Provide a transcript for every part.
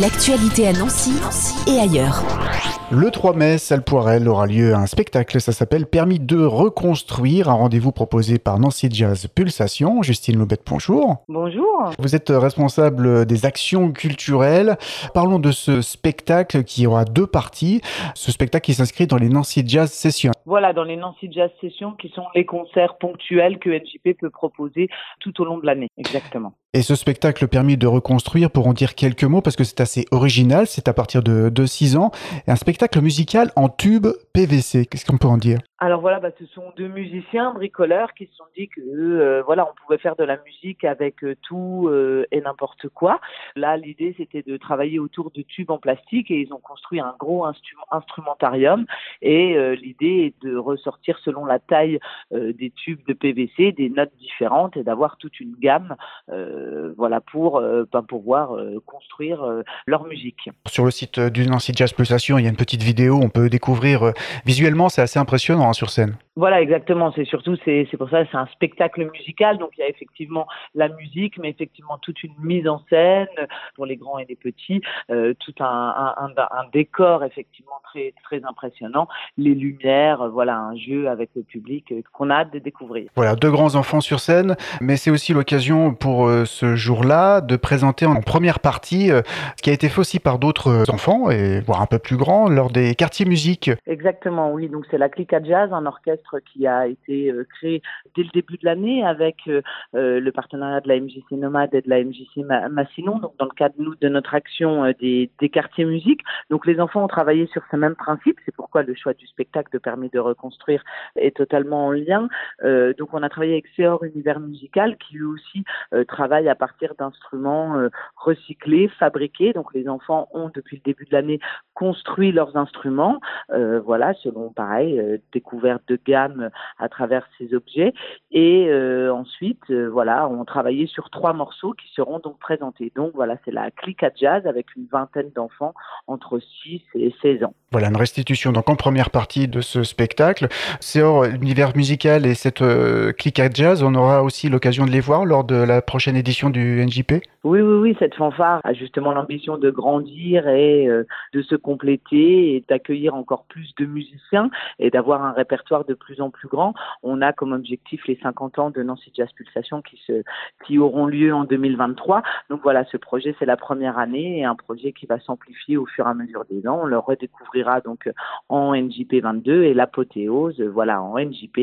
L'actualité à Nancy, et ailleurs. Le 3 mai, salle Poirel aura lieu un spectacle, ça s'appelle Permis de reconstruire, un rendez-vous proposé par Nancy Jazz Pulsation. Justine Loubette, bonjour. Bonjour. Vous êtes responsable des actions culturelles. Parlons de ce spectacle qui aura deux parties. Ce spectacle qui s'inscrit dans les Nancy Jazz Sessions. Voilà, dans les Nancy Jazz Sessions qui sont les concerts ponctuels que NJP peut proposer tout au long de l'année. Exactement. Et ce spectacle permis de reconstruire, pour en dire quelques mots, parce que c'est assez original, c'est à partir de, de 6 ans, un spectacle musical en tube PVC. Qu'est-ce qu'on peut en dire? Alors voilà, bah, ce sont deux musiciens bricoleurs qui se sont dit que euh, voilà, on pouvait faire de la musique avec euh, tout euh, et n'importe quoi. Là, l'idée c'était de travailler autour de tubes en plastique et ils ont construit un gros instrumentarium. Et l'idée est de ressortir selon la taille des tubes de PVC des notes différentes et d'avoir toute une gamme, voilà, pour pas pouvoir construire leur musique. Sur le site du Nancy Jazz Pulsation, il y a une petite vidéo, on peut découvrir visuellement, c'est assez impressionnant sur scène. Voilà, exactement. C'est surtout, c'est pour ça, c'est un spectacle musical. Donc il y a effectivement la musique, mais effectivement toute une mise en scène pour les grands et les petits, euh, tout un, décor effectivement très très impressionnant, les lumières, voilà, un jeu avec le public euh, qu'on a hâte de découvrir. Voilà, deux grands enfants sur scène, mais c'est aussi l'occasion pour euh, ce jour-là de présenter en première partie ce qui a été fait aussi par d'autres enfants et voire un peu plus grands lors des quartiers musique. Exactement, oui. Donc c'est la Clica Jazz, un orchestre qui a été euh, créé dès le début de l'année avec euh, euh, le partenariat de la MJC Nomade et de la MJC Massinon, donc dans le cadre nous, de notre action des, des quartiers musique. Donc les enfants ont travaillé sur ce même principe, c'est pourquoi le choix du spectacle de permis de reconstruire est totalement en lien. donc on a travaillé avec Seor Univers Musical qui lui aussi travaille à partir d'instruments recyclés, fabriqués. Donc les enfants ont depuis le début de l'année construit leurs instruments, voilà, selon pareil, découverte de gamme à travers ces objets. Et euh, ensuite, euh, voilà, on travaillait sur trois morceaux qui seront donc présentés. Donc voilà, c'est la clique à jazz avec une vingtaine d'enfants entre 6 et 16 ans. Voilà, une restitution donc en première partie de ce spectacle. C'est hors l'univers musical et cette euh, clique à jazz, on aura aussi l'occasion de les voir lors de la prochaine édition du NJP Oui, oui, oui, cette fanfare a justement l'ambition de grandir et de se compléter et d'accueillir encore plus de musiciens et d'avoir un répertoire de plus en plus grand. On a comme objectif les 50 ans de Nancy Jazz Pulsation qui, se, qui auront lieu en 2023. Donc voilà, ce projet, c'est la première année et un projet qui va s'amplifier au fur et à mesure des ans. On le redécouvrira donc en NJP 22 et l'apothéose, voilà, en NJP,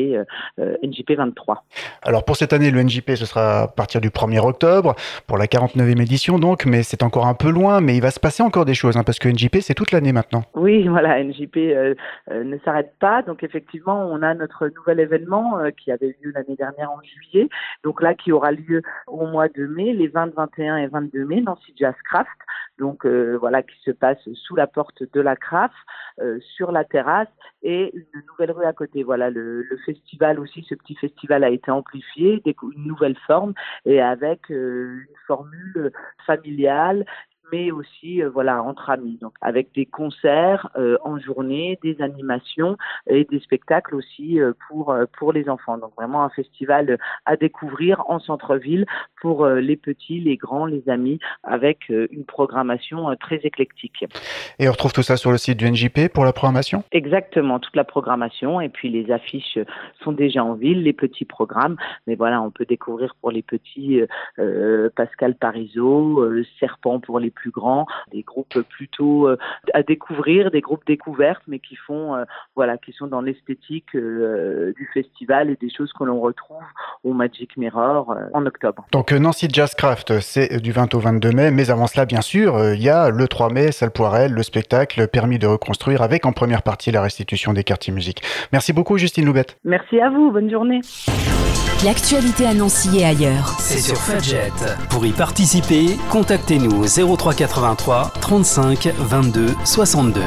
euh, NJP 23. Alors pour cette année, le NJP, ce sera à partir du 1er octobre, pour la 49e édition donc, mais c'est encore un peu loin, mais il va se passer encore des choses, hein, parce que NJP, c'est toute l'année maintenant. Oui, voilà, NJP euh, euh, ne s'arrête pas, donc effectivement, on a notre nouvel événement euh, qui avait lieu l'année dernière en juillet, donc là qui aura lieu au mois de mai, les 20, 21 et 22 mai, Nancy Jazz Craft, donc euh, voilà qui se passe sous la porte de la Craft, euh, sur la terrasse et une nouvelle rue à côté. Voilà le, le, festival aussi, ce petit festival a été amplifié, une nouvelle forme et avec une formule familiale mais aussi euh, voilà entre amis, donc avec des concerts euh, en journée, des animations et des spectacles aussi euh, pour pour les enfants. Donc vraiment un festival à découvrir en centre-ville pour les petits, les grands, les amis, avec une programmation très éclectique. Et on retrouve tout ça sur le site du NJP pour la programmation? Exactement, toute la programmation et puis les affiches sont déjà en ville, les petits programmes, mais voilà, on peut découvrir pour les petits Pascal Parisot, Serpent pour les plus grands, des groupes plutôt euh, à découvrir, des groupes découvertes, mais qui font, euh, voilà, qui sont dans l'esthétique euh, du festival et des choses que l'on retrouve au Magic Mirror en octobre. Donc Nancy Jazzcraft, c'est du 20 au 22 mai, mais avant cela, bien sûr, il y a le 3 mai, salle Poirel, le spectacle permis de reconstruire avec en première partie la restitution des quartiers musique. Merci beaucoup, Justine Loubette. Merci à vous, bonne journée. L'actualité à Nancy et ailleurs. C'est sur Fudget. Pour y participer, contactez-nous au 0383 35 22 62.